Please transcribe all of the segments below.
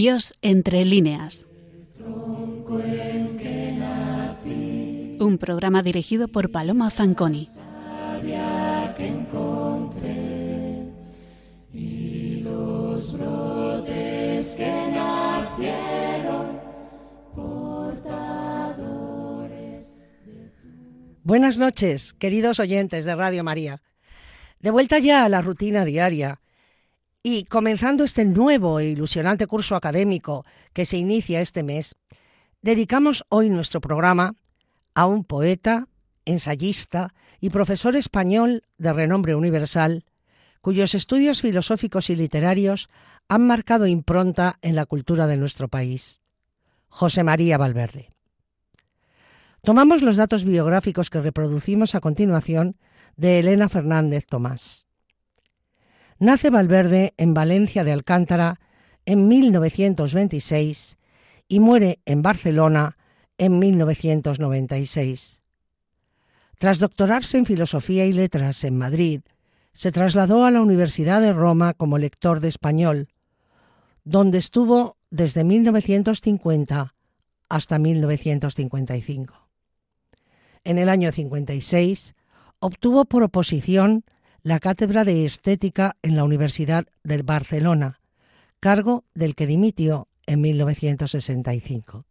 Dios entre líneas. Un programa dirigido por Paloma Fanconi. Buenas noches, queridos oyentes de Radio María. De vuelta ya a la rutina diaria y comenzando este nuevo e ilusionante curso académico que se inicia este mes, dedicamos hoy nuestro programa a un poeta, ensayista y profesor español de renombre universal, cuyos estudios filosóficos y literarios han marcado impronta en la cultura de nuestro país, José María Valverde. Tomamos los datos biográficos que reproducimos a continuación de Elena Fernández Tomás. Nace Valverde en Valencia de Alcántara en 1926 y muere en Barcelona en 1996. Tras doctorarse en Filosofía y Letras en Madrid, se trasladó a la Universidad de Roma como lector de español, donde estuvo desde 1950 hasta 1955. En el año 56 obtuvo por oposición la cátedra de Estética en la Universidad de Barcelona, cargo del que dimitió en 1965.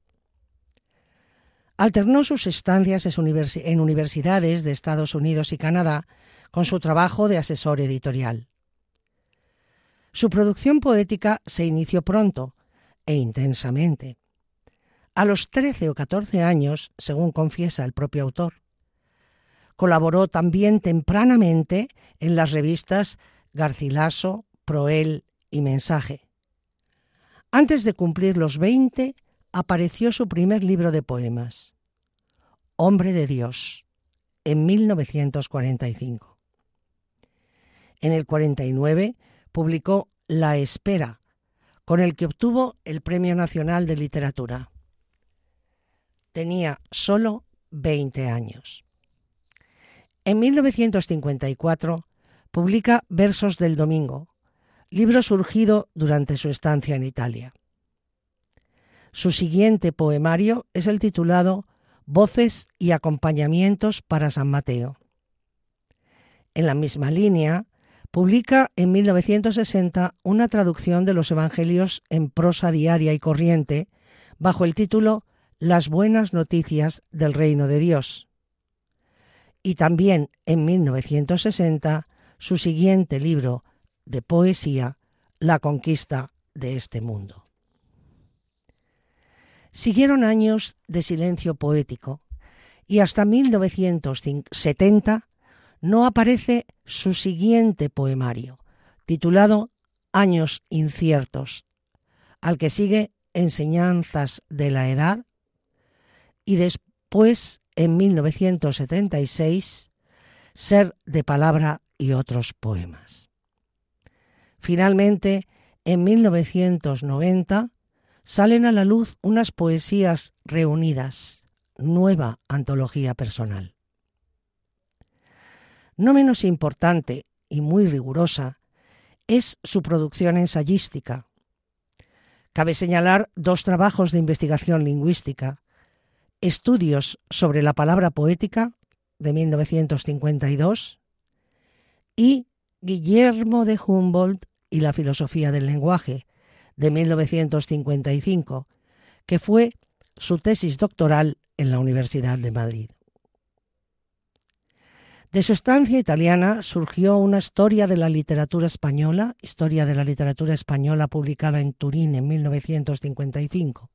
Alternó sus estancias en universidades de Estados Unidos y Canadá con su trabajo de asesor editorial. Su producción poética se inició pronto e intensamente. A los 13 o 14 años, según confiesa el propio autor. Colaboró también tempranamente en las revistas Garcilaso, Proel y Mensaje. Antes de cumplir los 20, apareció su primer libro de poemas, Hombre de Dios, en 1945. En el 49 publicó La Espera, con el que obtuvo el Premio Nacional de Literatura. Tenía solo 20 años. En 1954 publica Versos del Domingo, libro surgido durante su estancia en Italia. Su siguiente poemario es el titulado Voces y acompañamientos para San Mateo. En la misma línea, publica en 1960 una traducción de los Evangelios en prosa diaria y corriente bajo el título Las buenas noticias del reino de Dios. Y también en 1960 su siguiente libro de poesía, La conquista de este mundo. Siguieron años de silencio poético y hasta 1970 no aparece su siguiente poemario, titulado Años inciertos, al que sigue Enseñanzas de la Edad y después, en 1976, Ser de Palabra y otros poemas. Finalmente, en 1990, salen a la luz unas poesías reunidas, nueva antología personal. No menos importante y muy rigurosa es su producción ensayística. Cabe señalar dos trabajos de investigación lingüística, Estudios sobre la palabra poética de 1952 y Guillermo de Humboldt y la filosofía del lenguaje de 1955, que fue su tesis doctoral en la Universidad de Madrid. De su estancia italiana surgió una historia de la literatura española, historia de la literatura española publicada en Turín en 1955.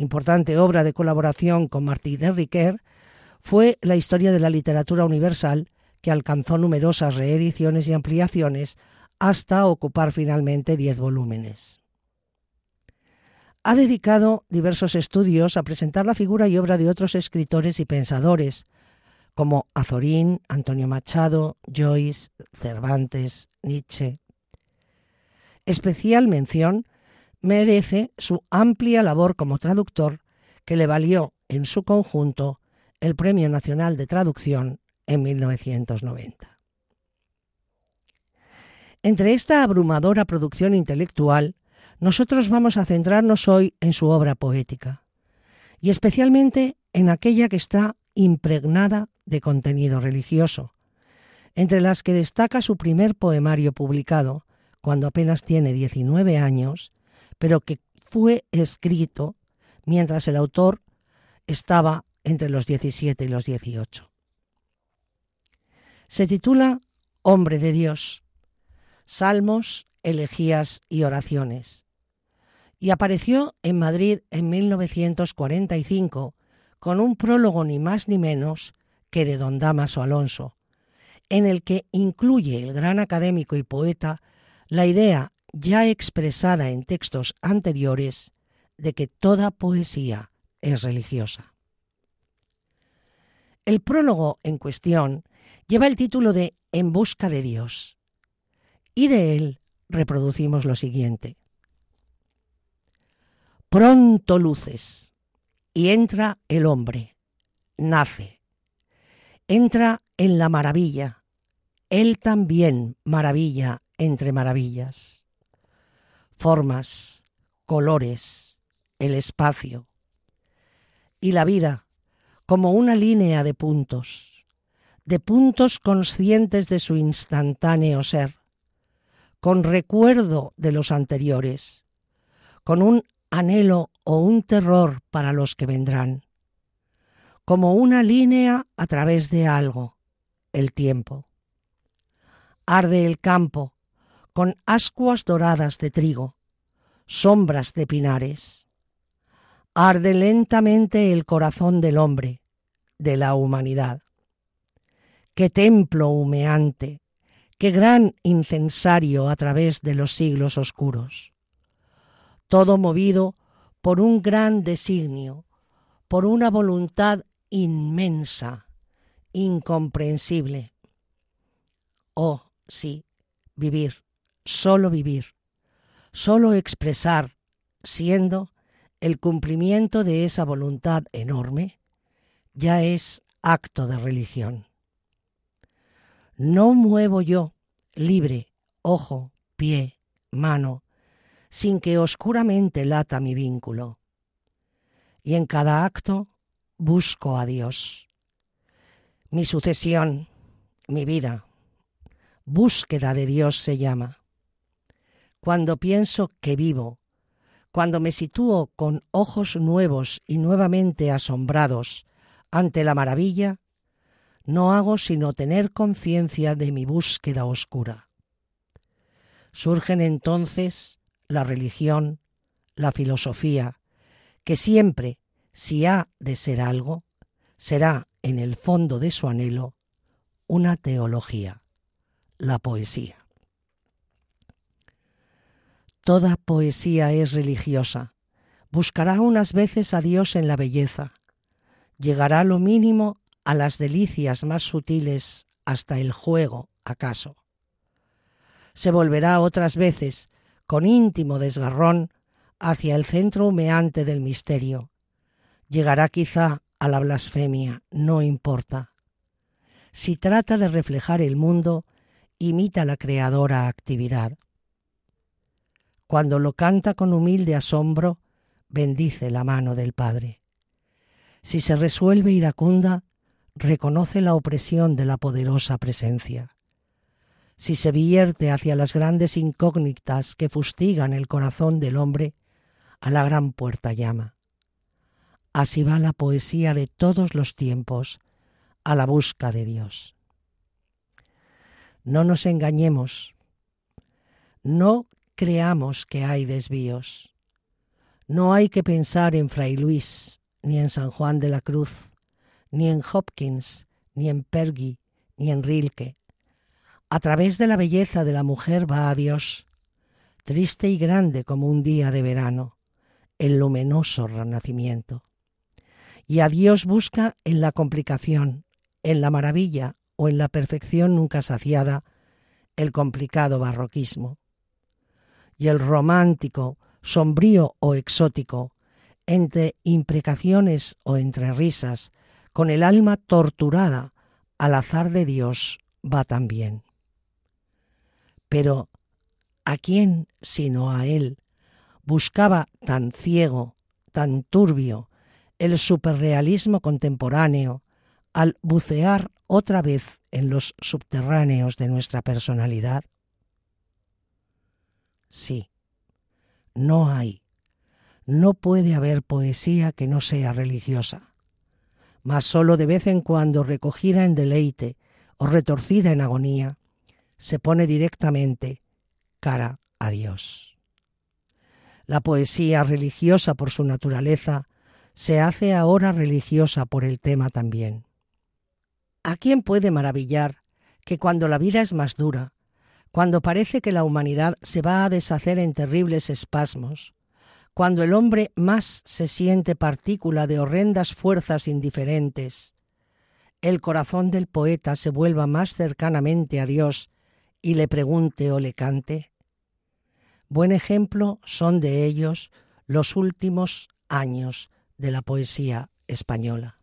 Importante obra de colaboración con Martí de Riquer fue la historia de la literatura universal, que alcanzó numerosas reediciones y ampliaciones hasta ocupar finalmente diez volúmenes. Ha dedicado diversos estudios a presentar la figura y obra de otros escritores y pensadores, como Azorín, Antonio Machado, Joyce, Cervantes, Nietzsche. Especial mención merece su amplia labor como traductor que le valió en su conjunto el Premio Nacional de Traducción en 1990. Entre esta abrumadora producción intelectual, nosotros vamos a centrarnos hoy en su obra poética, y especialmente en aquella que está impregnada de contenido religioso, entre las que destaca su primer poemario publicado, cuando apenas tiene 19 años, pero que fue escrito mientras el autor estaba entre los 17 y los 18. Se titula Hombre de Dios, Salmos, Elegías y Oraciones, y apareció en Madrid en 1945 con un prólogo ni más ni menos que de don Damaso Alonso, en el que incluye el gran académico y poeta la idea ya expresada en textos anteriores de que toda poesía es religiosa. El prólogo en cuestión lleva el título de En busca de Dios y de él reproducimos lo siguiente. Pronto luces y entra el hombre, nace, entra en la maravilla, él también maravilla entre maravillas, formas, colores, el espacio y la vida como una línea de puntos, de puntos conscientes de su instantáneo ser, con recuerdo de los anteriores, con un anhelo o un terror para los que vendrán, como una línea a través de algo, el tiempo. Arde el campo con ascuas doradas de trigo, sombras de pinares. Arde lentamente el corazón del hombre, de la humanidad. Qué templo humeante, qué gran incensario a través de los siglos oscuros. Todo movido por un gran designio, por una voluntad inmensa, incomprensible. Oh, sí, vivir, solo vivir, solo expresar, siendo el cumplimiento de esa voluntad enorme, ya es acto de religión. No muevo yo, libre, ojo, pie, mano, sin que oscuramente lata mi vínculo. Y en cada acto busco a Dios. Mi sucesión, mi vida, búsqueda de Dios se llama. Cuando pienso que vivo, cuando me sitúo con ojos nuevos y nuevamente asombrados ante la maravilla, no hago sino tener conciencia de mi búsqueda oscura. Surgen entonces la religión, la filosofía, que siempre, si ha de ser algo, será en el fondo de su anhelo una teología, la poesía. Toda poesía es religiosa, buscará unas veces a Dios en la belleza, llegará lo mínimo a las delicias más sutiles hasta el juego, acaso. Se volverá otras veces, con íntimo desgarrón, hacia el centro humeante del misterio. Llegará quizá a la blasfemia, no importa. Si trata de reflejar el mundo, imita la creadora actividad. Cuando lo canta con humilde asombro, bendice la mano del Padre. Si se resuelve iracunda, reconoce la opresión de la poderosa presencia. Si se vierte hacia las grandes incógnitas que fustigan el corazón del hombre, a la gran puerta llama. Así va la poesía de todos los tiempos a la busca de Dios. No nos engañemos, no creamos que hay desvíos. No hay que pensar en Fray Luis ni en San Juan de la Cruz ni en Hopkins, ni en Pergy, ni en Rilke. A través de la belleza de la mujer va a Dios, triste y grande como un día de verano, el luminoso renacimiento. Y a Dios busca en la complicación, en la maravilla o en la perfección nunca saciada, el complicado barroquismo. Y el romántico, sombrío o exótico, entre imprecaciones o entre risas, con el alma torturada al azar de Dios va también. Pero, ¿a quién sino a Él buscaba tan ciego, tan turbio, el superrealismo contemporáneo al bucear otra vez en los subterráneos de nuestra personalidad? Sí, no hay, no puede haber poesía que no sea religiosa, mas sólo de vez en cuando recogida en deleite o retorcida en agonía, se pone directamente cara a Dios. La poesía religiosa por su naturaleza se hace ahora religiosa por el tema también. ¿A quién puede maravillar que cuando la vida es más dura, cuando parece que la humanidad se va a deshacer en terribles espasmos, cuando el hombre más se siente partícula de horrendas fuerzas indiferentes, el corazón del poeta se vuelva más cercanamente a Dios y le pregunte o le cante? Buen ejemplo son de ellos los últimos años de la poesía española.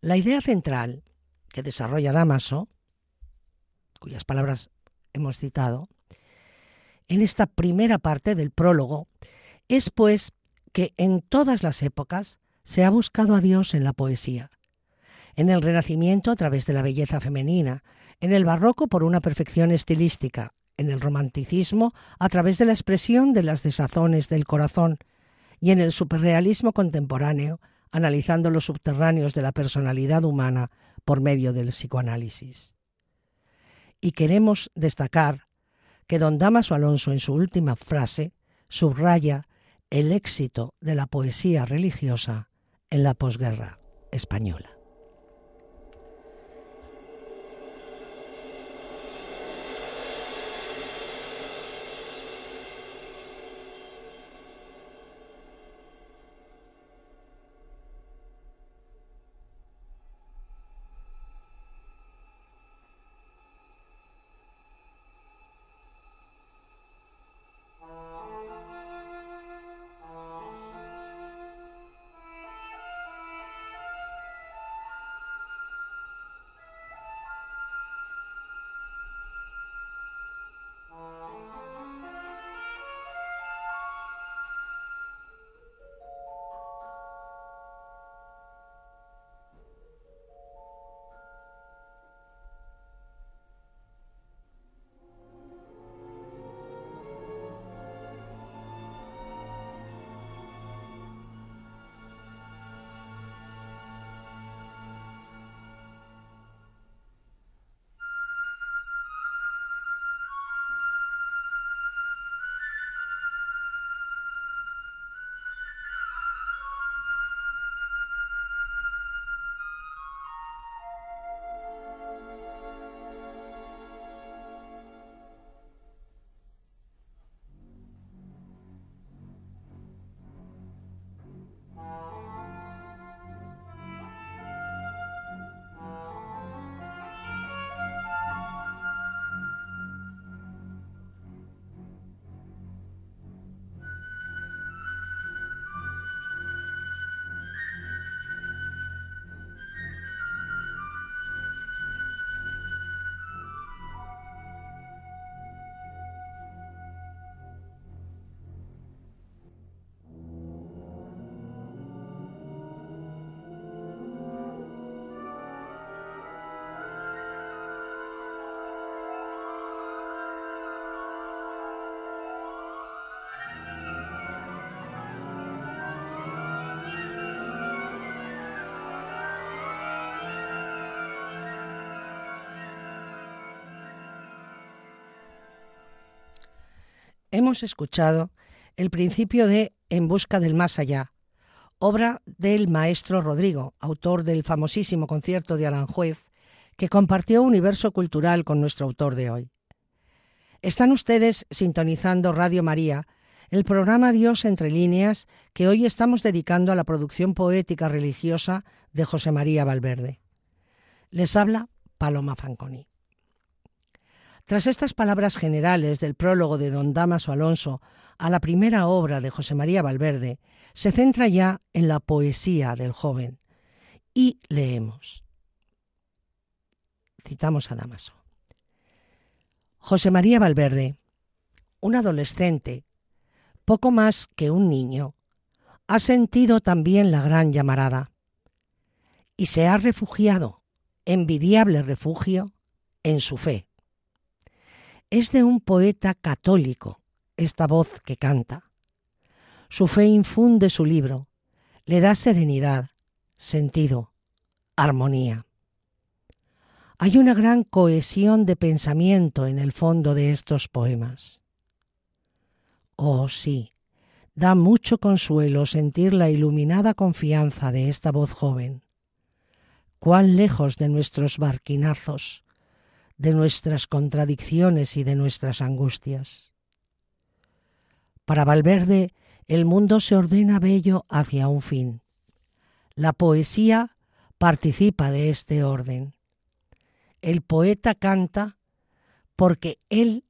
La idea central que desarrolla Damaso, cuyas palabras hemos citado, en esta primera parte del prólogo, es pues que en todas las épocas se ha buscado a Dios en la poesía, en el Renacimiento a través de la belleza femenina, en el barroco por una perfección estilística, en el romanticismo a través de la expresión de las desazones del corazón y en el superrealismo contemporáneo analizando los subterráneos de la personalidad humana por medio del psicoanálisis. Y queremos destacar que don Damaso Alonso en su última frase subraya el éxito de la poesía religiosa en la posguerra española. Hemos escuchado el principio de En busca del más allá, obra del maestro Rodrigo, autor del famosísimo concierto de Aranjuez, que compartió universo cultural con nuestro autor de hoy. Están ustedes sintonizando Radio María, el programa Dios entre líneas que hoy estamos dedicando a la producción poética religiosa de José María Valverde. Les habla Paloma Fanconi. Tras estas palabras generales del prólogo de don Damaso Alonso a la primera obra de José María Valverde, se centra ya en la poesía del joven. Y leemos. Citamos a Damaso. José María Valverde, un adolescente, poco más que un niño, ha sentido también la gran llamarada y se ha refugiado, envidiable refugio, en su fe. Es de un poeta católico esta voz que canta. Su fe infunde su libro, le da serenidad, sentido, armonía. Hay una gran cohesión de pensamiento en el fondo de estos poemas. Oh sí, da mucho consuelo sentir la iluminada confianza de esta voz joven. Cuán lejos de nuestros barquinazos, de nuestras contradicciones y de nuestras angustias. Para Valverde, el mundo se ordena bello hacia un fin. La poesía participa de este orden. El poeta canta porque él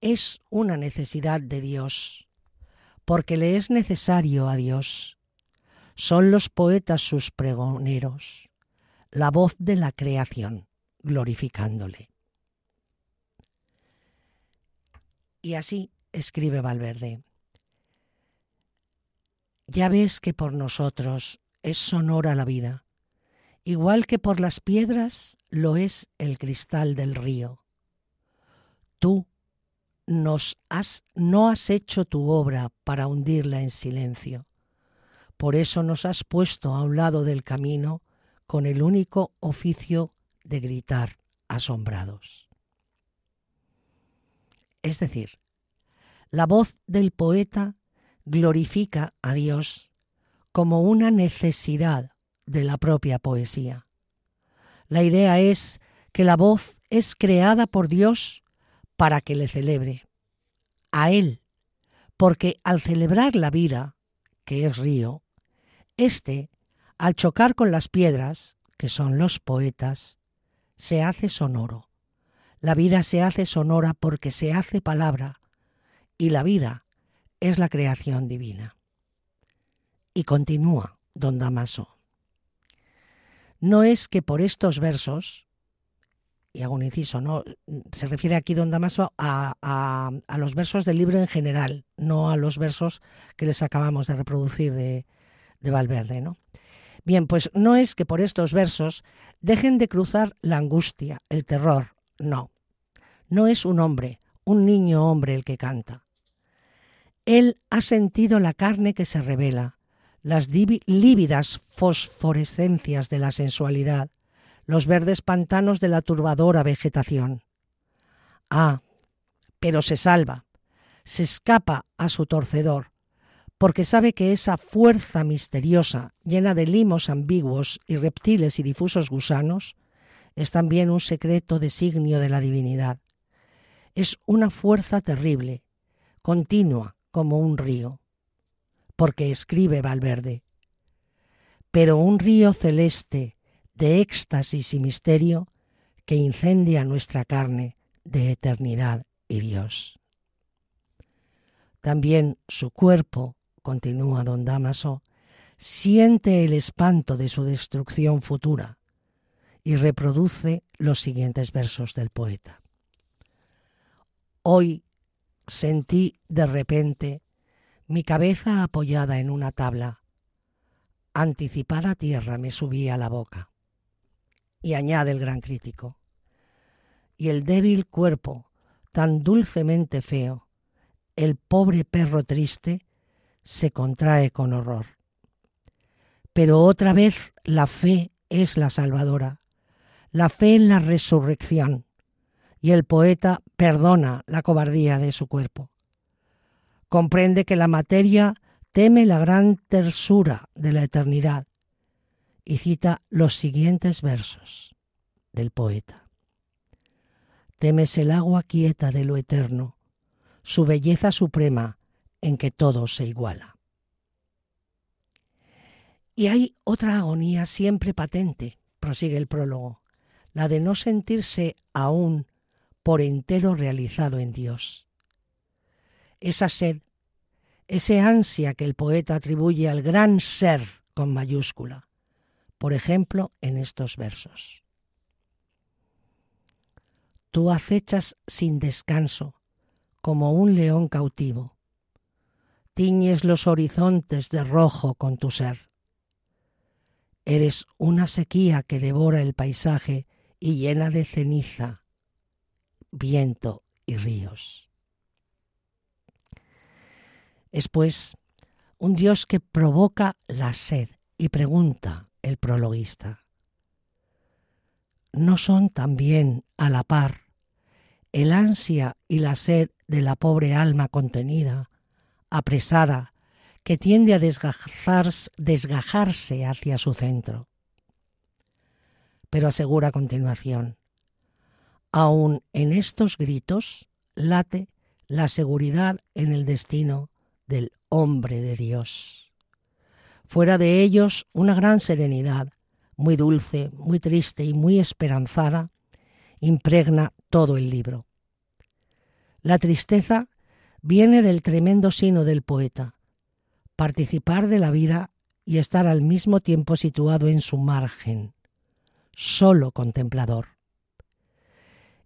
es una necesidad de Dios, porque le es necesario a Dios. Son los poetas sus pregoneros, la voz de la creación, glorificándole. Y así escribe Valverde. Ya ves que por nosotros es sonora la vida, igual que por las piedras lo es el cristal del río. Tú nos has, no has hecho tu obra para hundirla en silencio. Por eso nos has puesto a un lado del camino con el único oficio de gritar asombrados. Es decir, la voz del poeta glorifica a Dios como una necesidad de la propia poesía. La idea es que la voz es creada por Dios para que le celebre, a Él, porque al celebrar la vida, que es río, éste, al chocar con las piedras, que son los poetas, se hace sonoro. La vida se hace sonora porque se hace palabra y la vida es la creación divina. Y continúa don Damaso. No es que por estos versos, y hago un inciso, ¿no? se refiere aquí don Damaso a, los versos del libro en general, no a los versos que les acabamos de reproducir de, de Valverde. ¿no? Bien, pues no es que por estos versos dejen de cruzar la angustia, el terror, no. No es un hombre, un niño hombre el que canta. Él ha sentido la carne que se revela, las lívidas fosforescencias de la sensualidad, los verdes pantanos de la turbadora vegetación. Ah, pero se salva, se escapa a su torcedor, porque sabe que esa fuerza misteriosa, llena de limos ambiguos y reptiles y difusos gusanos, es también un secreto designio de la divinidad. Es una fuerza terrible, continua como un río, porque escribe Valverde. Pero un río celeste de éxtasis y misterio que incendia nuestra carne de eternidad y Dios. También su cuerpo continúa don Damaso, siente el espanto de su destrucción futura y reproduce los siguientes versos del poeta. Hoy sentí de repente mi cabeza apoyada en una tabla. Anticipada tierra me subía a la boca. Y añade el gran crítico. Y el débil cuerpo, tan dulcemente feo, el pobre perro triste, se contrae con horror. Pero otra vez la fe es la salvadora, la fe en la resurrección, y el poeta perdona la cobardía de su cuerpo. Comprende que la materia teme la gran tersura de la eternidad y cita los siguientes versos del poeta. Temes el agua quieta de lo eterno, su belleza suprema en que todo se iguala. Y hay otra agonía siempre patente, prosigue el prólogo, la de no sentirse aún por entero realizado en Dios. Esa sed, ese ansia que el poeta atribuye al gran ser con mayúscula, por ejemplo, en estos versos. tú acechas sin descanso, como un león cautivo. Tiñes los horizontes de rojo con tu ser. Eres una sequía que devora el paisaje y llena de ceniza, viento y ríos. Es pues un Dios que provoca la sed y pregunta el prologuista. ¿No son también a la par el ansia y la sed de la pobre alma contenida, apresada, que tiende a desgajarse hacia su centro? Pero asegura a continuación, aun en estos gritos late la seguridad en el destino del hombre de Dios. Fuera de ellos una gran serenidad, muy dulce, muy triste y muy esperanzada, impregna todo el libro. La tristeza viene del tremendo sino del poeta, participar de la vida y estar al mismo tiempo situado en su margen, solo contemplador.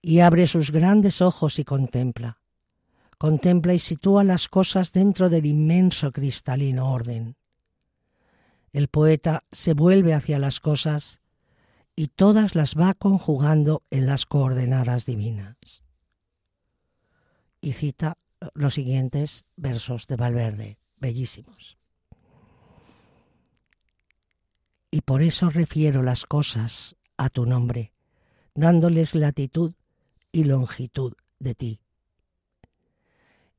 Y abre sus grandes ojos y contempla contempla y sitúa las cosas dentro del inmenso cristalino orden. El poeta se vuelve hacia las cosas y todas las va conjugando en las coordenadas divinas. Y cita los siguientes versos de Valverde, bellísimos. Y por eso refiero las cosas a tu nombre, dándoles latitud y longitud de ti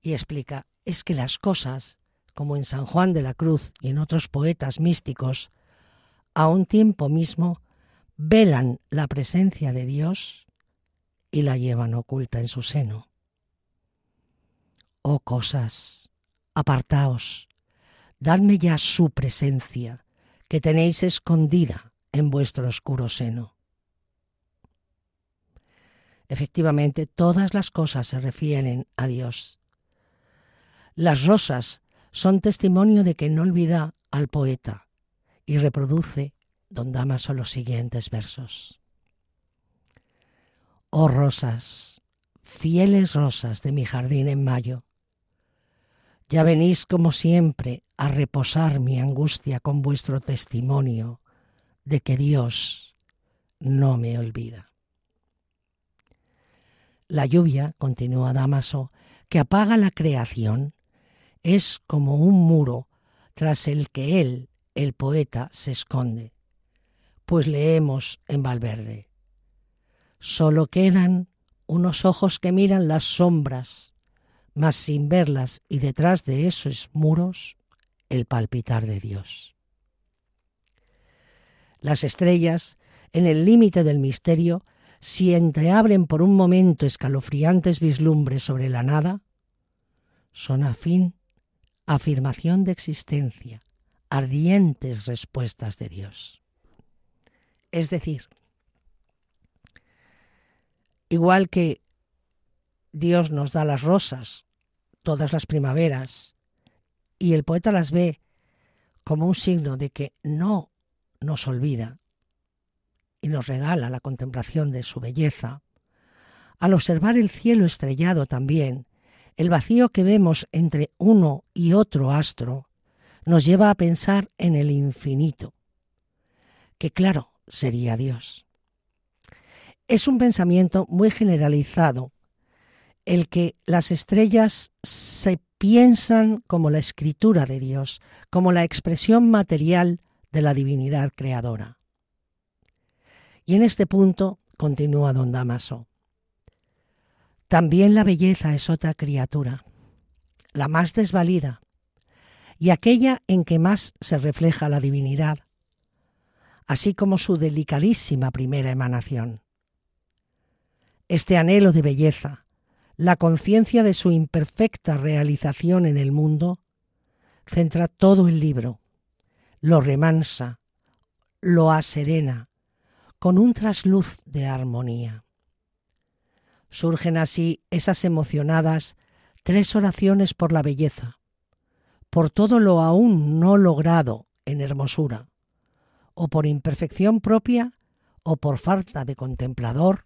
y explica, es que las cosas, como en San Juan de la Cruz y en otros poetas místicos, a un tiempo mismo velan la presencia de Dios y la llevan oculta en su seno. Oh cosas, apartaos, dadme ya su presencia, que tenéis escondida en vuestro oscuro seno. Efectivamente, todas las cosas se refieren a Dios, las rosas son testimonio de que no olvida al poeta y reproduce don Damaso los siguientes versos. Oh rosas, fieles rosas de mi jardín en mayo, ya venís como siempre a reposar mi angustia con vuestro testimonio de que Dios no me olvida. La lluvia, continúa Damaso, que apaga la creación, es como un muro tras el que él, el poeta, se esconde. Pues leemos en Valverde. Solo quedan unos ojos que miran las sombras, mas sin verlas y detrás de esos muros el palpitar de Dios. Las estrellas, en el límite del misterio, si entreabren por un momento escalofriantes vislumbres sobre la nada, son a fin afirmación de existencia, ardientes respuestas de Dios. Es decir, igual que Dios nos da las rosas todas las primaveras y el poeta las ve como un signo de que no nos olvida y nos regala la contemplación de su belleza, al observar el cielo estrellado también el vacío que vemos entre uno y otro astro nos lleva a pensar en el infinito, que claro, sería Dios. Es un pensamiento muy generalizado el que las estrellas se piensan como la escritura de Dios, como la expresión material de la divinidad creadora. Y en este punto continúa don Damaso. También la belleza es otra criatura, la más desvalida, y aquella en que más se refleja la divinidad, así como su delicadísima primera emanación. Este anhelo de belleza, la conciencia de su imperfecta realización en el mundo, centra todo el libro, lo remansa, lo aserena, con un trasluz de armonía. Surgen así esas emocionadas tres oraciones por la belleza, por todo lo aún no logrado en hermosura, o por imperfección propia, o por falta de contemplador,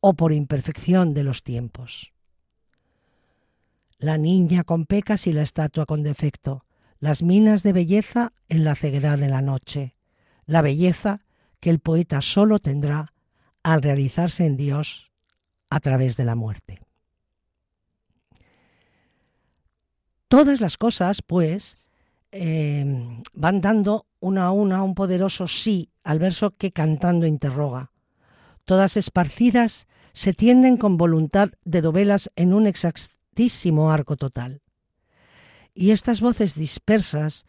o por imperfección de los tiempos. La niña con pecas y la estatua con defecto, las minas de belleza en la ceguedad de la noche, la belleza que el poeta solo tendrá al realizarse en Dios a través de la muerte. Todas las cosas, pues, em, van dando una a una un poderoso sí al verso que cantando interroga. Todas esparcidas se tienden con voluntad de dovelas en un exactísimo arco total. Y estas voces dispersas,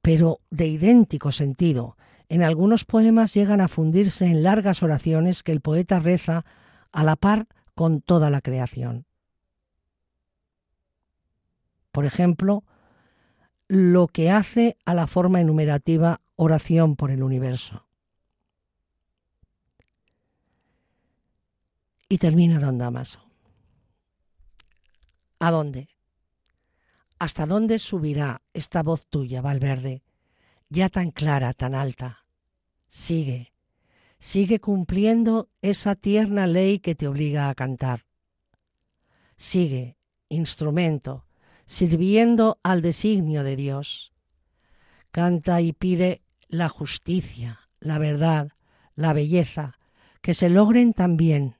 pero de idéntico sentido, en algunos poemas llegan a fundirse en largas oraciones que el poeta reza a la par con toda la creación. Por ejemplo, lo que hace a la forma enumerativa oración por el universo. Y termina Don Damaso. ¿A dónde? ¿Hasta dónde subirá esta voz tuya, Valverde, ya tan clara, tan alta? Sigue, sigue cumpliendo esa tierna ley que te obliga a cantar. Sigue, instrumento, sirviendo al designio de Dios. Canta y pide la justicia, la verdad, la belleza, que se logren también,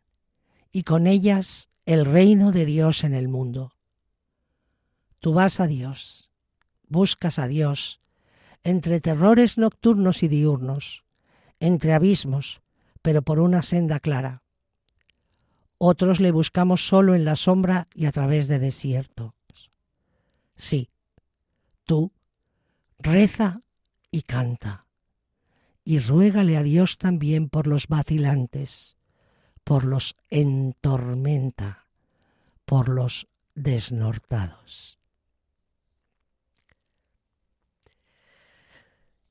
y con ellas el reino de Dios en el mundo. Tú vas a Dios, buscas a Dios, entre terrores nocturnos y diurnos, entre abismos, pero por una senda clara. Otros le buscamos solo en la sombra y a través de desierto. Sí, tú reza y canta, y ruégale a Dios también por los vacilantes, por los entormenta, por los desnortados.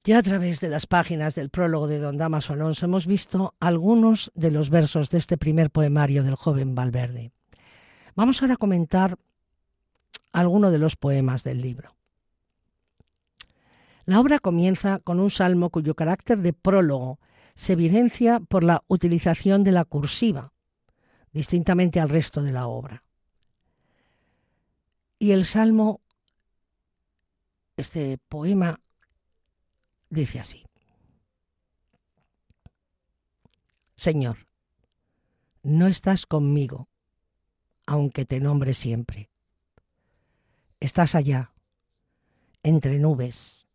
Ya a través de las páginas del prólogo de Don Damaso Alonso hemos visto algunos de los versos de este primer poemario del joven Valverde. Vamos ahora a comentar alguno de los poemas del libro. La obra comienza con un salmo cuyo carácter de prólogo se evidencia por la utilización de la cursiva, distintamente al resto de la obra. Y el salmo, este poema, dice así. Señor, no estás conmigo, aunque te nombre siempre. Estás allá, entre nubes,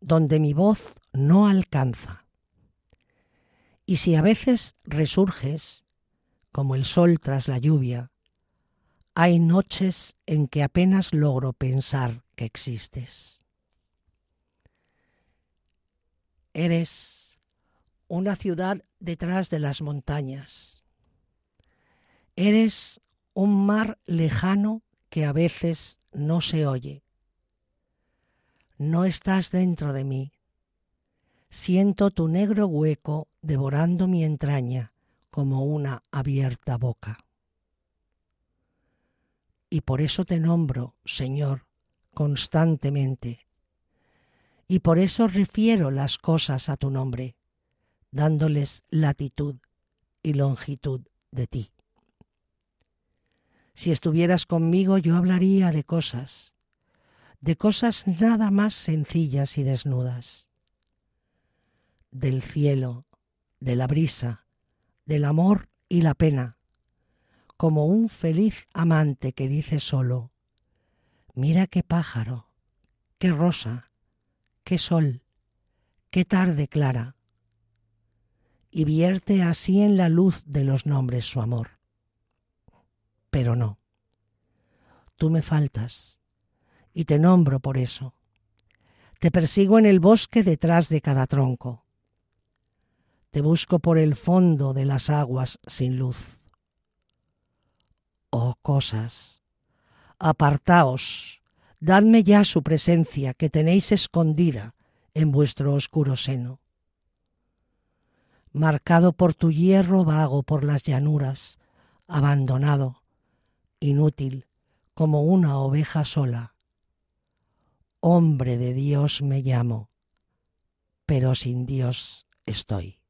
donde mi voz no alcanza. Y si a veces resurges, como el sol tras la lluvia, hay noches en que apenas logro pensar que existes. Eres una ciudad detrás de las montañas. Eres un mar lejano que a veces no se oye. No estás dentro de mí. Siento tu negro hueco devorando mi entraña como una abierta boca. Y por eso te nombro, Señor, constantemente. Y por eso refiero las cosas a tu nombre, dándoles latitud y longitud de ti. Si estuvieras conmigo yo hablaría de cosas, de cosas nada más sencillas y desnudas, del cielo, de la brisa, del amor y la pena, como un feliz amante que dice solo, mira qué pájaro, qué rosa, qué sol, qué tarde clara, y vierte así en la luz de los nombres su amor pero no. Tú me faltas y te nombro por eso. Te persigo en el bosque detrás de cada tronco. Te busco por el fondo de las aguas sin luz. Oh cosas, apartaos, dadme ya su presencia que tenéis escondida en vuestro oscuro seno. Marcado por tu hierro vago por las llanuras, abandonado, inútil, como una oveja sola. Hombre de Dios me llamo, pero sin Dios estoy.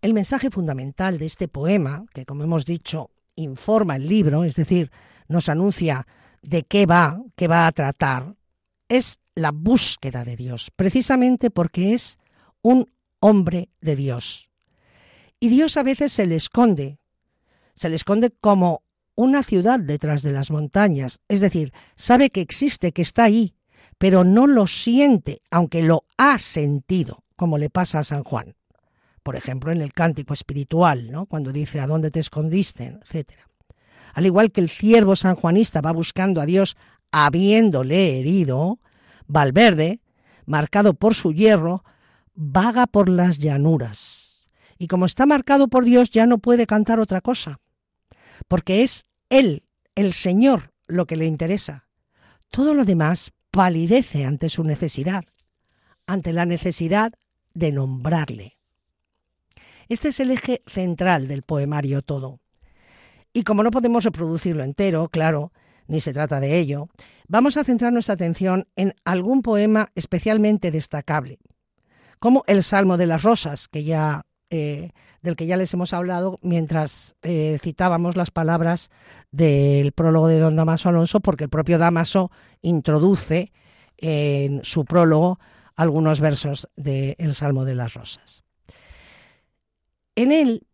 El mensaje fundamental de este poema, que como hemos dicho, informa el libro, es decir, nos anuncia de qué va, qué va a tratar, es la búsqueda de Dios, precisamente porque es un hombre de Dios. Y Dios a veces se le esconde, se le esconde como una ciudad detrás de las montañas, es decir, sabe que existe, que está ahí, pero no lo siente, aunque lo ha sentido, como le pasa a San Juan por ejemplo, en el cántico espiritual, ¿no? cuando dice ¿a dónde te escondiste? etc. Al igual que el ciervo sanjuanista va buscando a Dios habiéndole herido, Valverde, marcado por su hierro, vaga por las llanuras. Y como está marcado por Dios, ya no puede cantar otra cosa, porque es Él, el Señor, lo que le interesa. Todo lo demás palidece ante su necesidad, ante la necesidad de nombrarle. Este es el eje central del poemario todo. Y como no podemos reproducirlo entero, claro, ni se trata de ello, vamos a centrar nuestra atención en algún poema especialmente destacable, como el Salmo de las Rosas, que ya, eh, del que ya les hemos hablado mientras eh, citábamos las palabras del prólogo de don Damaso Alonso, porque el propio Damaso introduce en su prólogo algunos versos del Salmo de las Rosas. En él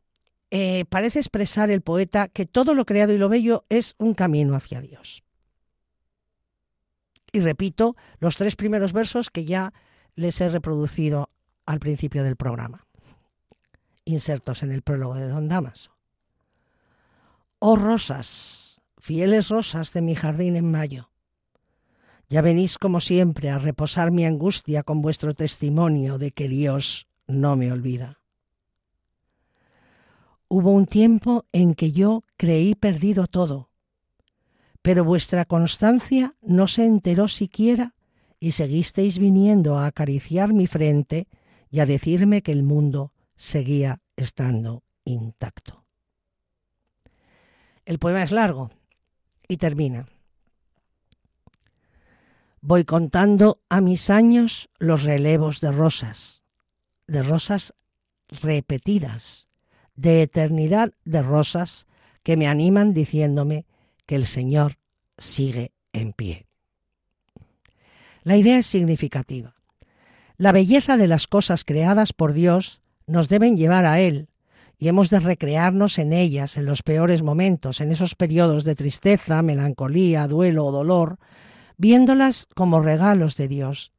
eh, parece expresar el poeta que todo lo creado y lo bello es un camino hacia Dios. Y repito los tres primeros versos que ya les he reproducido al principio del programa, insertos en el prólogo de Don Damaso. Oh rosas, fieles rosas de mi jardín en mayo, ya venís como siempre a reposar mi angustia con vuestro testimonio de que Dios no me olvida. Hubo un tiempo en que yo creí perdido todo, pero vuestra constancia no se enteró siquiera y seguisteis viniendo a acariciar mi frente y a decirme que el mundo seguía estando intacto. El poema es largo y termina. Voy contando a mis años los relevos de rosas, de rosas repetidas, de eternidad de rosas que me animan diciéndome que el Señor sigue en pie. La idea es significativa. La belleza de las cosas creadas por Dios nos deben llevar a Él y hemos de recrearnos en ellas en los peores momentos, en esos periodos de tristeza, melancolía, duelo o dolor, viéndolas como regalos de Dios,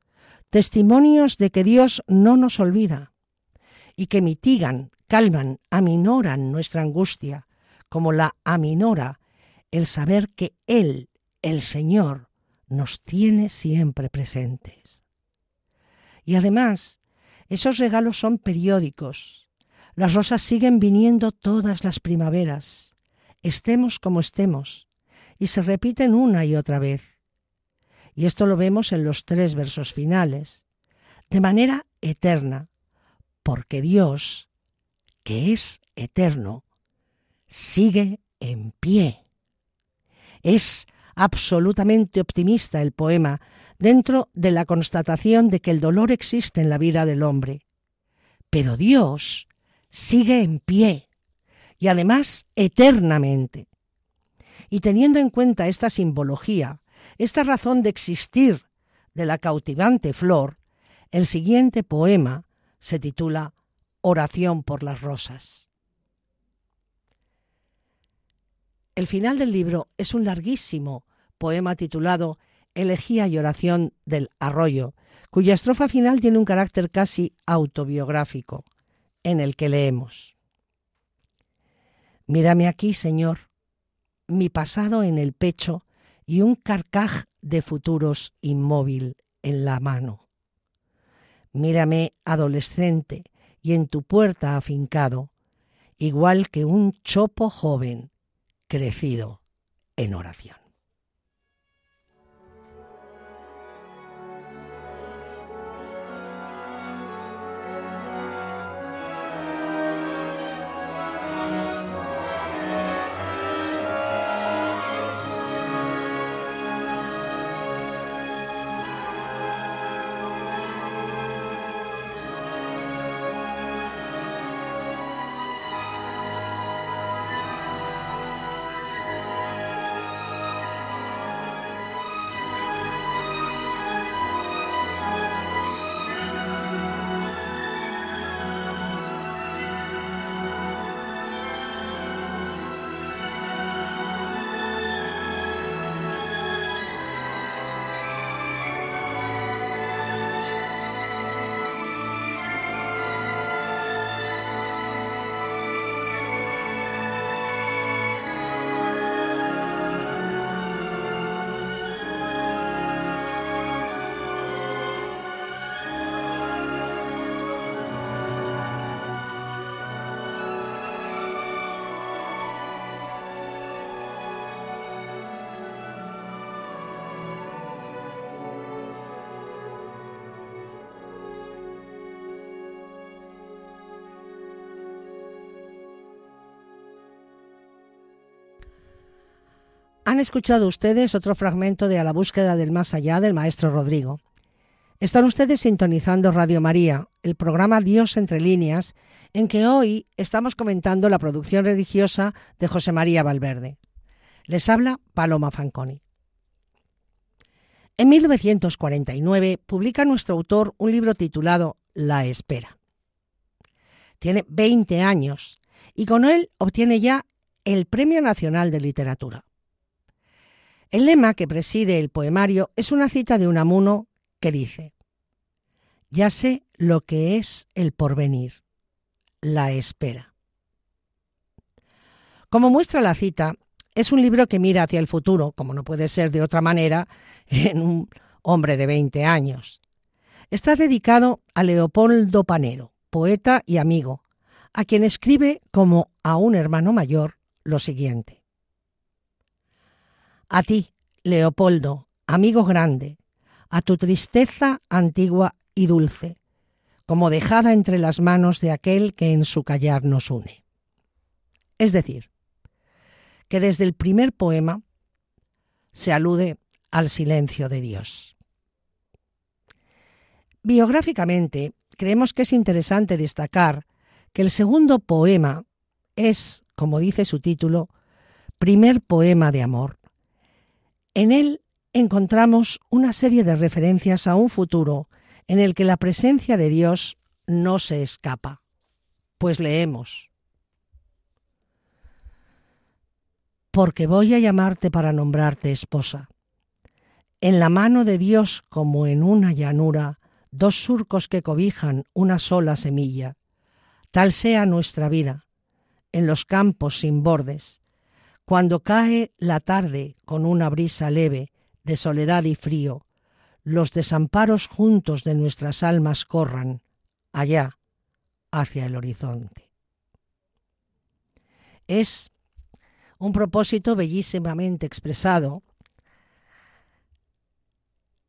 testimonios de que Dios no nos olvida y que mitigan calman, aminoran nuestra angustia, como la aminora el saber que Él, el Señor, nos tiene siempre presentes. Y además, esos regalos son periódicos. Las rosas siguen viniendo todas las primaveras, estemos como estemos, y se repiten una y otra vez. Y esto lo vemos en los tres versos finales, de manera eterna, porque Dios que es eterno, sigue en pie. Es absolutamente optimista el poema dentro de la constatación de que el dolor existe en la vida del hombre. Pero Dios sigue en pie y además eternamente. Y teniendo en cuenta esta simbología, esta razón de existir de la cautivante flor, el siguiente poema se titula Oración por las rosas. El final del libro es un larguísimo poema titulado Elegía y oración del arroyo, cuya estrofa final tiene un carácter casi autobiográfico, en el que leemos. Mírame aquí, Señor, mi pasado en el pecho y un carcaj de futuros inmóvil en la mano. Mírame adolescente, y en tu puerta afincado, igual que un chopo joven crecido en oración. Han escuchado ustedes otro fragmento de A la búsqueda del más allá del maestro Rodrigo. Están ustedes sintonizando Radio María, el programa Dios entre líneas, en que hoy estamos comentando la producción religiosa de José María Valverde. Les habla Paloma Fanconi. En 1949 publica nuestro autor un libro titulado La Espera. Tiene 20 años y con él obtiene ya el Premio Nacional de Literatura. El lema que preside el poemario es una cita de Unamuno que dice, Ya sé lo que es el porvenir, la espera. Como muestra la cita, es un libro que mira hacia el futuro, como no puede ser de otra manera, en un hombre de 20 años. Está dedicado a Leopoldo Panero, poeta y amigo, a quien escribe como a un hermano mayor lo siguiente. A ti, Leopoldo, amigo grande, a tu tristeza antigua y dulce, como dejada entre las manos de aquel que en su callar nos une. Es decir, que desde el primer poema se alude al silencio de Dios. Biográficamente, creemos que es interesante destacar que el segundo poema es, como dice su título, primer poema de amor. En él encontramos una serie de referencias a un futuro en el que la presencia de Dios no se escapa. Pues leemos. Porque voy a llamarte para nombrarte esposa. En la mano de Dios como en una llanura, dos surcos que cobijan una sola semilla. Tal sea nuestra vida, en los campos sin bordes, cuando cae la tarde con una brisa leve de soledad y frío, los desamparos juntos de nuestras almas corran allá, hacia el horizonte. Es un propósito bellísimamente expresado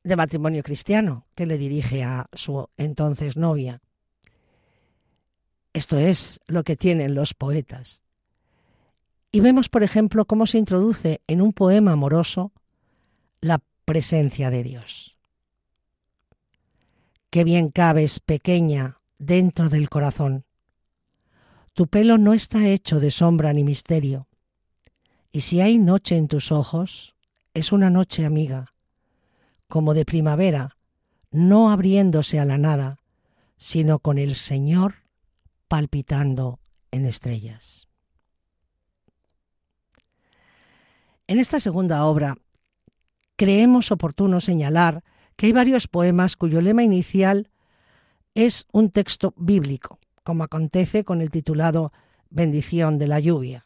de matrimonio cristiano que le dirige a su entonces novia. Esto es lo que tienen los poetas. Y vemos, por ejemplo, cómo se introduce en un poema amoroso la presencia de Dios. Qué bien cabes, pequeña, dentro del corazón. Tu pelo no está hecho de sombra ni misterio, y si hay noche en tus ojos, es una noche amiga, como de primavera, no abriéndose a la nada, sino con el Señor palpitando en estrellas. En esta segunda obra, creemos oportuno señalar que hay varios poemas cuyo lema inicial es un texto bíblico, como acontece con el titulado Bendición de la lluvia,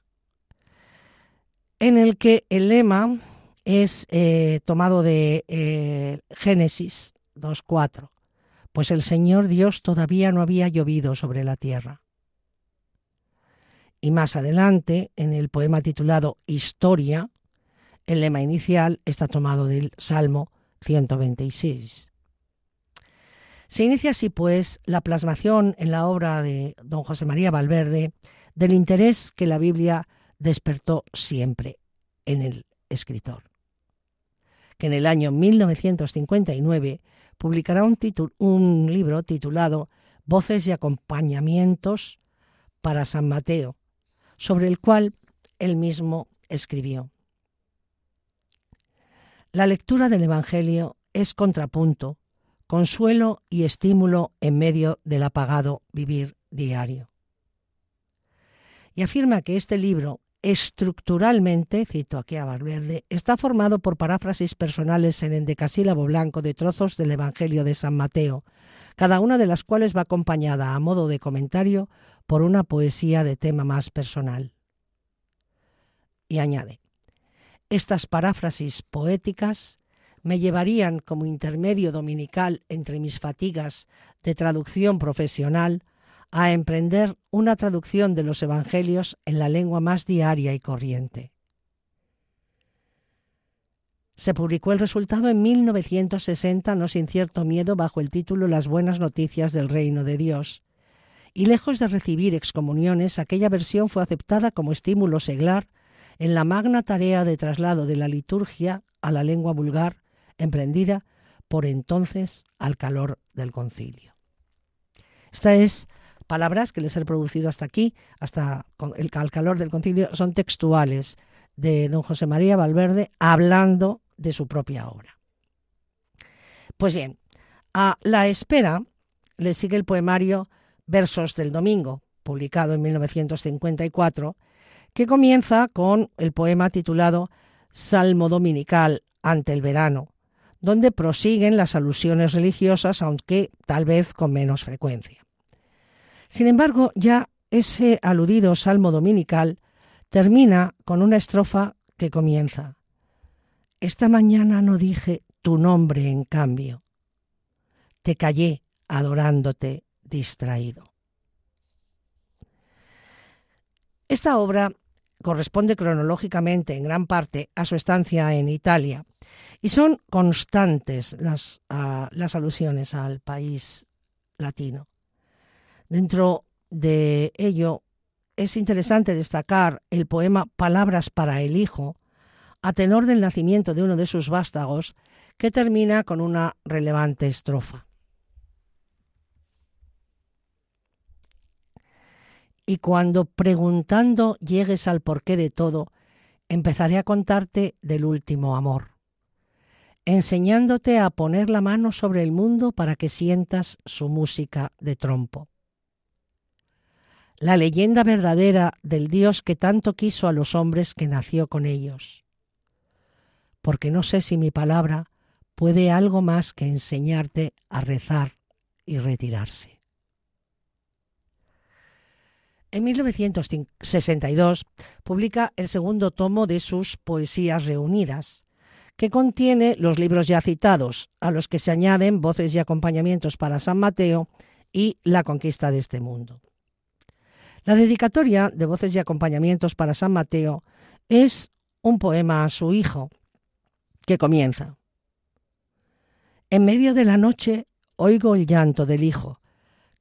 en el que el lema es eh, tomado de eh, Génesis 2.4, pues el Señor Dios todavía no había llovido sobre la tierra. Y más adelante, en el poema titulado Historia, el lema inicial está tomado del Salmo 126. Se inicia así, pues, la plasmación en la obra de don José María Valverde del interés que la Biblia despertó siempre en el escritor, que en el año 1959 publicará un, un libro titulado Voces y acompañamientos para San Mateo, sobre el cual él mismo escribió. La lectura del Evangelio es contrapunto, consuelo y estímulo en medio del apagado vivir diario. Y afirma que este libro estructuralmente, cito aquí a Valverde, está formado por paráfrasis personales en endecasílabo blanco de trozos del Evangelio de San Mateo, cada una de las cuales va acompañada a modo de comentario por una poesía de tema más personal. Y añade, estas paráfrasis poéticas me llevarían como intermedio dominical entre mis fatigas de traducción profesional a emprender una traducción de los Evangelios en la lengua más diaria y corriente. Se publicó el resultado en 1960, no sin cierto miedo, bajo el título Las buenas noticias del reino de Dios. Y lejos de recibir excomuniones, aquella versión fue aceptada como estímulo seglar en la magna tarea de traslado de la liturgia a la lengua vulgar, emprendida por entonces al calor del concilio. Esta es palabras que les he producido hasta aquí, hasta el, al calor del concilio, son textuales de don José María Valverde hablando de su propia obra. Pues bien, a La Espera le sigue el poemario Versos del Domingo, publicado en 1954, que comienza con el poema titulado Salmo Dominical ante el verano, donde prosiguen las alusiones religiosas, aunque tal vez con menos frecuencia. Sin embargo, ya ese aludido Salmo Dominical termina con una estrofa que comienza. Esta mañana no dije tu nombre en cambio. Te callé adorándote distraído. Esta obra corresponde cronológicamente en gran parte a su estancia en Italia y son constantes las, ah, las alusiones al país latino. Dentro de ello es interesante destacar el poema Palabras para el Hijo, a tenor del nacimiento de uno de sus vástagos, que termina con una relevante estrofa. Y cuando preguntando llegues al porqué de todo, empezaré a contarte del último amor, enseñándote a poner la mano sobre el mundo para que sientas su música de trompo. La leyenda verdadera del Dios que tanto quiso a los hombres que nació con ellos. Porque no sé si mi palabra puede algo más que enseñarte a rezar y retirarse. En 1962 publica el segundo tomo de sus Poesías Reunidas, que contiene los libros ya citados, a los que se añaden Voces y Acompañamientos para San Mateo y La Conquista de este Mundo. La dedicatoria de Voces y Acompañamientos para San Mateo es un poema a su hijo, que comienza. En medio de la noche oigo el llanto del hijo,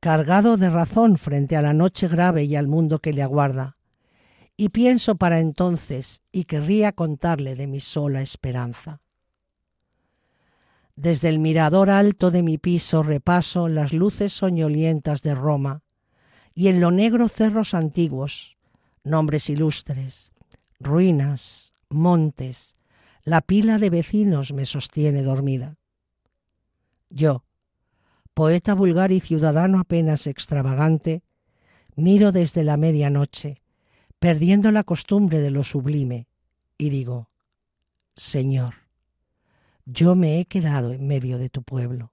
cargado de razón frente a la noche grave y al mundo que le aguarda. Y pienso para entonces y querría contarle de mi sola esperanza. Desde el mirador alto de mi piso repaso las luces soñolientas de Roma y en lo negro cerros antiguos, nombres ilustres, ruinas, montes, la pila de vecinos me sostiene dormida. Yo, poeta vulgar y ciudadano apenas extravagante, miro desde la medianoche, perdiendo la costumbre de lo sublime, y digo, Señor, yo me he quedado en medio de tu pueblo.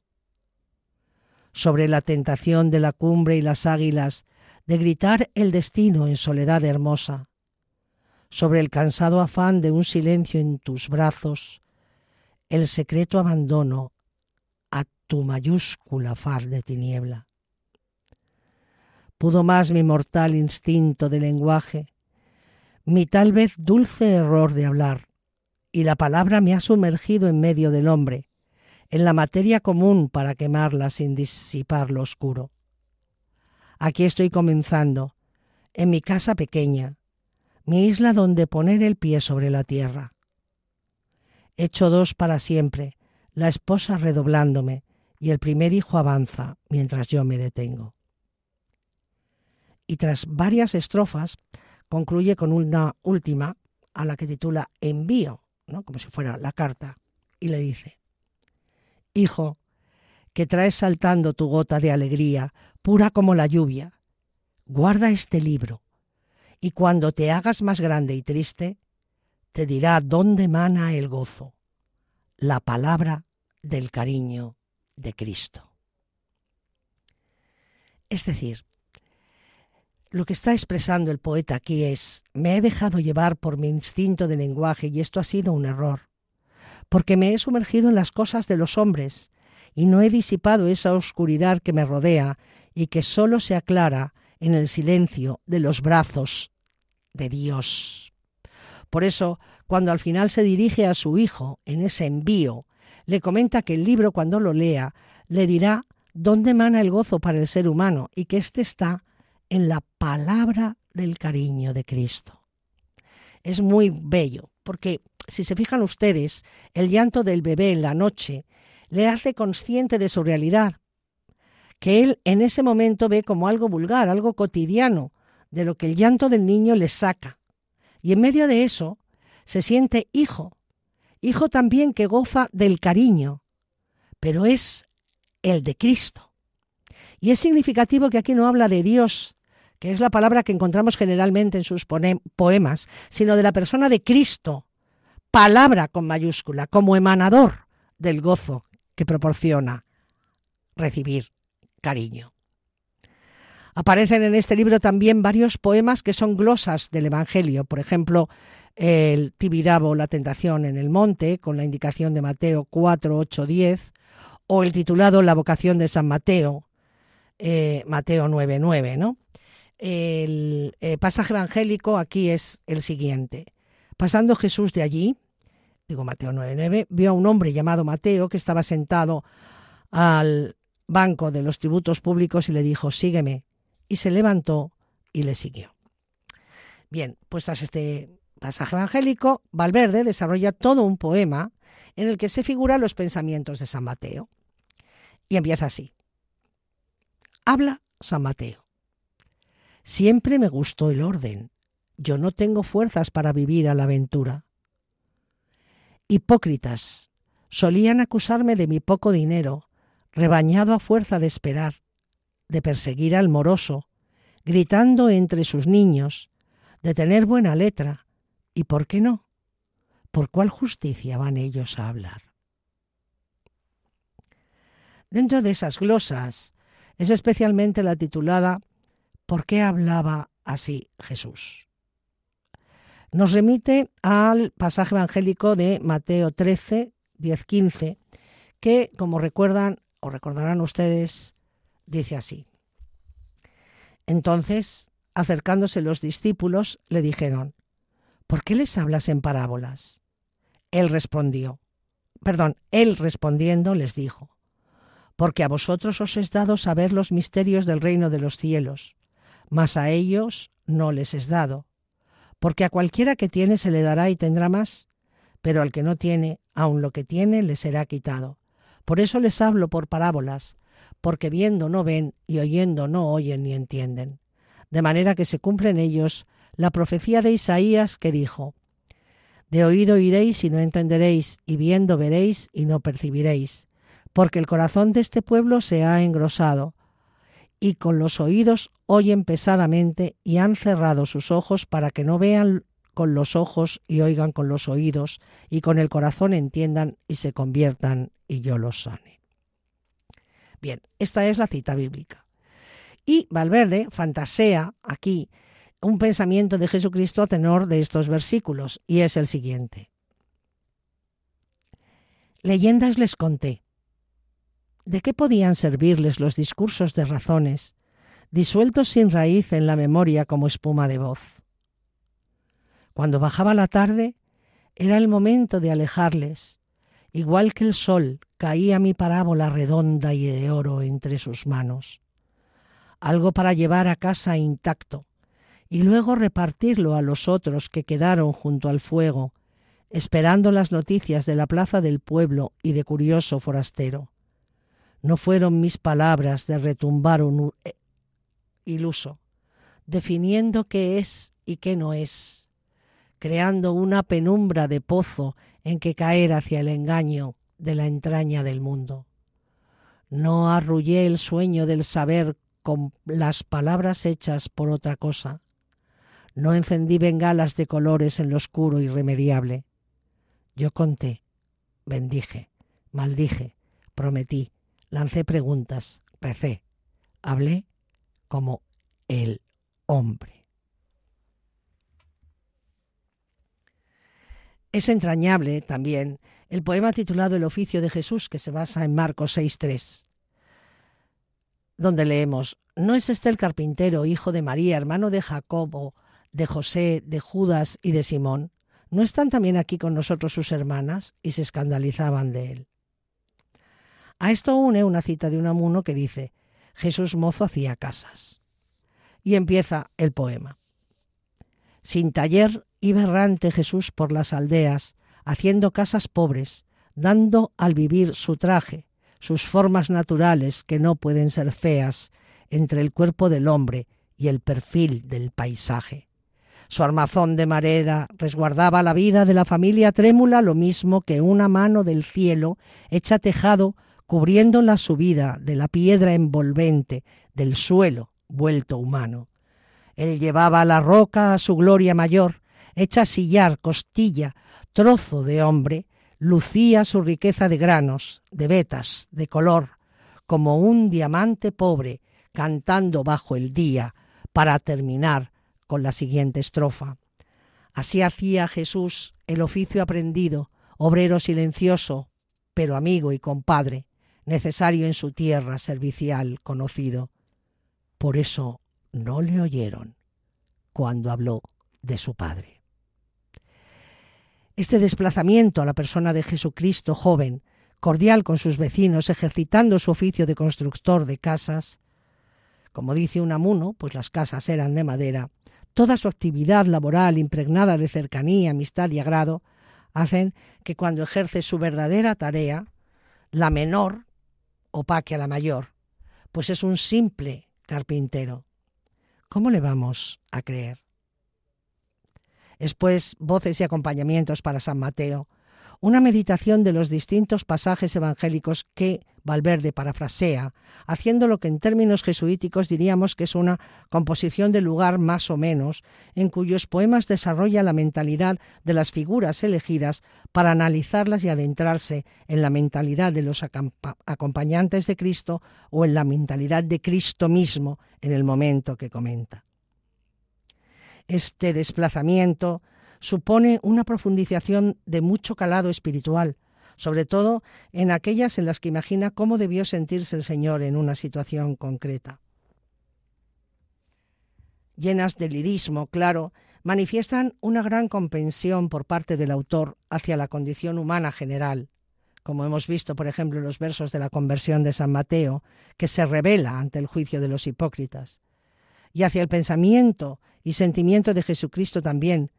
Sobre la tentación de la cumbre y las águilas, de gritar el destino en soledad hermosa, sobre el cansado afán de un silencio en tus brazos, el secreto abandono tu mayúscula faz de tiniebla. Pudo más mi mortal instinto de lenguaje, mi tal vez dulce error de hablar, y la palabra me ha sumergido en medio del hombre, en la materia común para quemarla sin disipar lo oscuro. Aquí estoy comenzando, en mi casa pequeña, mi isla donde poner el pie sobre la tierra. Hecho dos para siempre, la esposa redoblándome, y el primer hijo avanza mientras yo me detengo. Y tras varias estrofas concluye con una última a la que titula Envío, ¿no? como si fuera la carta, y le dice, Hijo, que traes saltando tu gota de alegría, pura como la lluvia, guarda este libro, y cuando te hagas más grande y triste, te dirá dónde mana el gozo, la palabra del cariño de Cristo. Es decir, lo que está expresando el poeta aquí es, me he dejado llevar por mi instinto de lenguaje y esto ha sido un error, porque me he sumergido en las cosas de los hombres y no he disipado esa oscuridad que me rodea y que sólo se aclara en el silencio de los brazos de Dios. Por eso, cuando al final se dirige a su hijo en ese envío le comenta que el libro cuando lo lea le dirá dónde mana el gozo para el ser humano y que éste está en la palabra del cariño de Cristo. es muy bello, porque si se fijan ustedes, el llanto del bebé en la noche le hace consciente de su realidad, que él en ese momento ve como algo vulgar, algo cotidiano, de lo que el llanto del niño le saca. Y en medio de eso se siente hijo, hijo también que goza del cariño, pero es el de Cristo. Y es significativo que aquí no habla de Dios, que es la palabra que encontramos generalmente en sus poemas, sino de la persona de Cristo, palabra con mayúscula, como emanador del gozo que proporciona recibir cariño. Aparecen en este libro también varios poemas que son glosas del Evangelio, por ejemplo, el Tibidabo, la tentación en el monte, con la indicación de Mateo 4, 8, 10, o el titulado La vocación de San Mateo, eh, Mateo 9, 9, ¿no? El eh, pasaje evangélico aquí es el siguiente. Pasando Jesús de allí, digo Mateo 9, 9, vio a un hombre llamado Mateo que estaba sentado al banco de los tributos públicos y le dijo, sígueme. Y se levantó y le siguió. Bien, pues tras este pasaje evangélico, Valverde desarrolla todo un poema en el que se figuran los pensamientos de San Mateo. Y empieza así. Habla San Mateo. Siempre me gustó el orden. Yo no tengo fuerzas para vivir a la aventura. Hipócritas, solían acusarme de mi poco dinero, rebañado a fuerza de esperar, de perseguir al moroso, gritando entre sus niños, de tener buena letra, y por qué no, ¿por cuál justicia van ellos a hablar? Dentro de esas glosas es especialmente la titulada ¿Por qué hablaba así Jesús? Nos remite al pasaje evangélico de Mateo 13, 10, 15, que, como recuerdan, o recordarán ustedes, dice así. Entonces, acercándose los discípulos, le dijeron, ¿por qué les hablas en parábolas? Él respondió, perdón, él respondiendo les dijo, porque a vosotros os es dado saber los misterios del reino de los cielos, mas a ellos no les es dado, porque a cualquiera que tiene se le dará y tendrá más, pero al que no tiene, aun lo que tiene le será quitado. Por eso les hablo por parábolas, porque viendo no ven y oyendo no oyen ni entienden. De manera que se cumple en ellos la profecía de Isaías que dijo, De oído oiréis y no entenderéis, y viendo veréis y no percibiréis, porque el corazón de este pueblo se ha engrosado, y con los oídos oyen pesadamente y han cerrado sus ojos para que no vean con los ojos y oigan con los oídos, y con el corazón entiendan y se conviertan y yo los sane. Bien, esta es la cita bíblica. Y Valverde fantasea aquí un pensamiento de Jesucristo a tenor de estos versículos, y es el siguiente. Leyendas les conté. ¿De qué podían servirles los discursos de razones, disueltos sin raíz en la memoria como espuma de voz? Cuando bajaba la tarde, era el momento de alejarles. Igual que el sol caía mi parábola redonda y de oro entre sus manos. Algo para llevar a casa intacto y luego repartirlo a los otros que quedaron junto al fuego, esperando las noticias de la plaza del pueblo y de curioso forastero. No fueron mis palabras de retumbar un eh, iluso, definiendo qué es y qué no es creando una penumbra de pozo en que caer hacia el engaño de la entraña del mundo. No arrullé el sueño del saber con las palabras hechas por otra cosa. No encendí bengalas de colores en lo oscuro irremediable. Yo conté, bendije, maldije, prometí, lancé preguntas, recé, hablé como el hombre. Es entrañable también el poema titulado El oficio de Jesús, que se basa en Marcos 6.3, donde leemos, ¿no es este el carpintero, hijo de María, hermano de Jacobo, de José, de Judas y de Simón? ¿No están también aquí con nosotros sus hermanas? Y se escandalizaban de él. A esto une una cita de un amuno que dice, Jesús mozo hacía casas. Y empieza el poema. Sin taller iba errante Jesús por las aldeas, haciendo casas pobres, dando al vivir su traje, sus formas naturales que no pueden ser feas, entre el cuerpo del hombre y el perfil del paisaje. Su armazón de madera resguardaba la vida de la familia trémula lo mismo que una mano del cielo hecha tejado cubriendo la subida de la piedra envolvente del suelo vuelto humano. Él llevaba la roca a su gloria mayor, hecha sillar, costilla, trozo de hombre, lucía su riqueza de granos, de vetas, de color, como un diamante pobre cantando bajo el día, para terminar con la siguiente estrofa. Así hacía Jesús el oficio aprendido, obrero silencioso, pero amigo y compadre, necesario en su tierra servicial conocido. Por eso no le oyeron cuando habló de su Padre. Este desplazamiento a la persona de Jesucristo joven, cordial con sus vecinos, ejercitando su oficio de constructor de casas, como dice Unamuno, pues las casas eran de madera, toda su actividad laboral impregnada de cercanía, amistad y agrado, hacen que cuando ejerce su verdadera tarea, la menor opaque a la mayor, pues es un simple carpintero. ¿Cómo le vamos a creer? Después, voces y acompañamientos para San Mateo, una meditación de los distintos pasajes evangélicos que Valverde parafrasea, haciendo lo que en términos jesuíticos diríamos que es una composición de lugar más o menos, en cuyos poemas desarrolla la mentalidad de las figuras elegidas para analizarlas y adentrarse en la mentalidad de los acompañantes de Cristo o en la mentalidad de Cristo mismo en el momento que comenta. Este desplazamiento supone una profundización de mucho calado espiritual, sobre todo en aquellas en las que imagina cómo debió sentirse el Señor en una situación concreta. Llenas de lirismo, claro, manifiestan una gran comprensión por parte del autor hacia la condición humana general, como hemos visto, por ejemplo, en los versos de la conversión de San Mateo, que se revela ante el juicio de los hipócritas y hacia el pensamiento y sentimiento de Jesucristo también,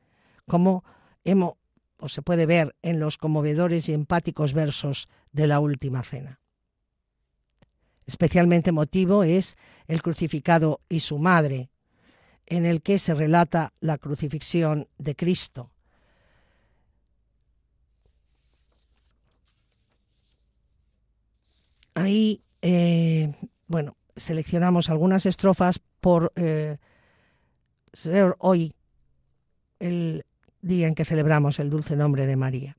como hemos, o se puede ver en los conmovedores y empáticos versos de la última cena. Especialmente motivo es el crucificado y su madre, en el que se relata la crucifixión de Cristo. Ahí, eh, bueno, seleccionamos algunas estrofas por eh, ser hoy el día en que celebramos el dulce nombre de María.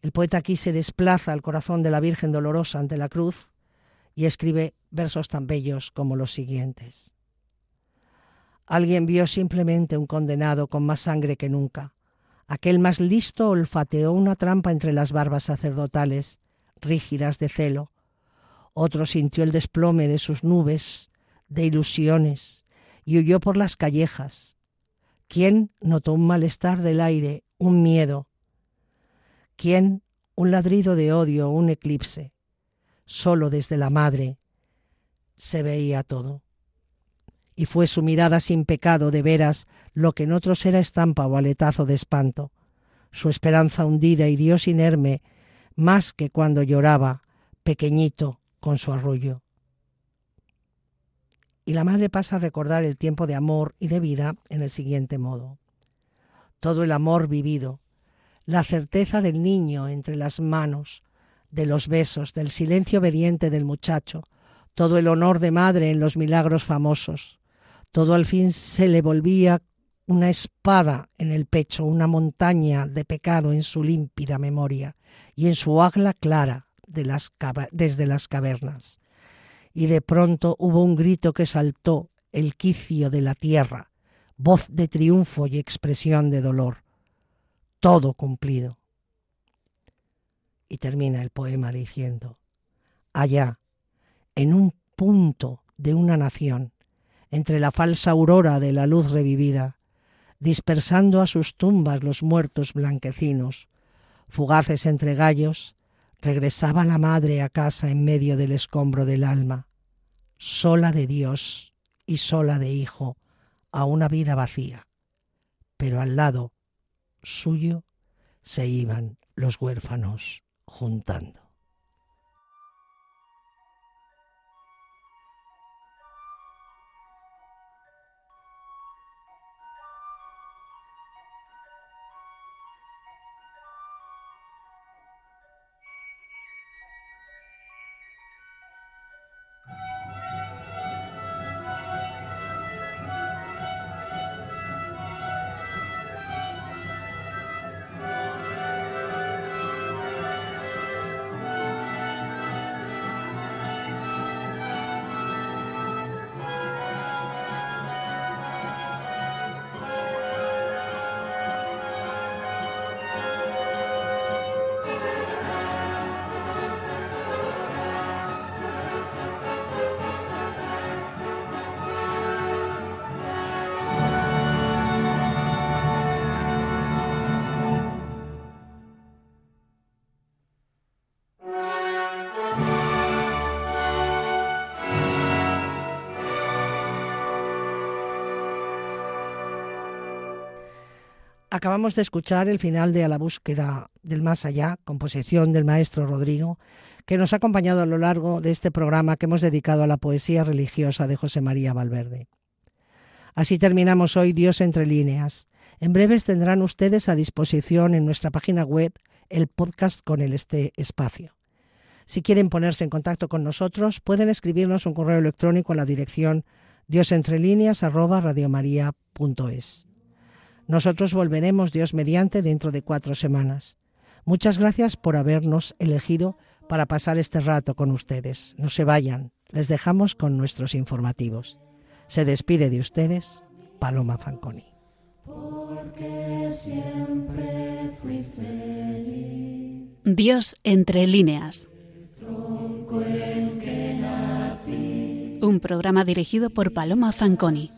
El poeta aquí se desplaza al corazón de la Virgen dolorosa ante la cruz y escribe versos tan bellos como los siguientes. Alguien vio simplemente un condenado con más sangre que nunca. Aquel más listo olfateó una trampa entre las barbas sacerdotales, rígidas de celo, otro sintió el desplome de sus nubes de ilusiones y huyó por las callejas. ¿Quién notó un malestar del aire, un miedo? ¿Quién un ladrido de odio, un eclipse? Solo desde la madre se veía todo. Y fue su mirada sin pecado de veras lo que en otros era estampa o aletazo de espanto, su esperanza hundida y Dios inerme, más que cuando lloraba, pequeñito, con su arrullo. Y la madre pasa a recordar el tiempo de amor y de vida en el siguiente modo. Todo el amor vivido, la certeza del niño entre las manos, de los besos, del silencio obediente del muchacho, todo el honor de madre en los milagros famosos, todo al fin se le volvía una espada en el pecho, una montaña de pecado en su límpida memoria y en su agla clara desde las cavernas. Y de pronto hubo un grito que saltó el quicio de la tierra, voz de triunfo y expresión de dolor. Todo cumplido. Y termina el poema diciendo, allá, en un punto de una nación, entre la falsa aurora de la luz revivida, dispersando a sus tumbas los muertos blanquecinos, fugaces entre gallos, regresaba la madre a casa en medio del escombro del alma, sola de Dios y sola de hijo, a una vida vacía, pero al lado suyo se iban los huérfanos juntando. Acabamos de escuchar el final de A la búsqueda del más allá, composición del maestro Rodrigo, que nos ha acompañado a lo largo de este programa que hemos dedicado a la poesía religiosa de José María Valverde. Así terminamos hoy Dios entre líneas. En breves tendrán ustedes a disposición en nuestra página web el podcast con el este espacio. Si quieren ponerse en contacto con nosotros, pueden escribirnos un correo electrónico a la dirección diosentrelíneas@radiomaria.es. Nosotros volveremos, Dios mediante, dentro de cuatro semanas. Muchas gracias por habernos elegido para pasar este rato con ustedes. No se vayan, les dejamos con nuestros informativos. Se despide de ustedes Paloma Fanconi. Dios entre líneas. Un programa dirigido por Paloma Fanconi.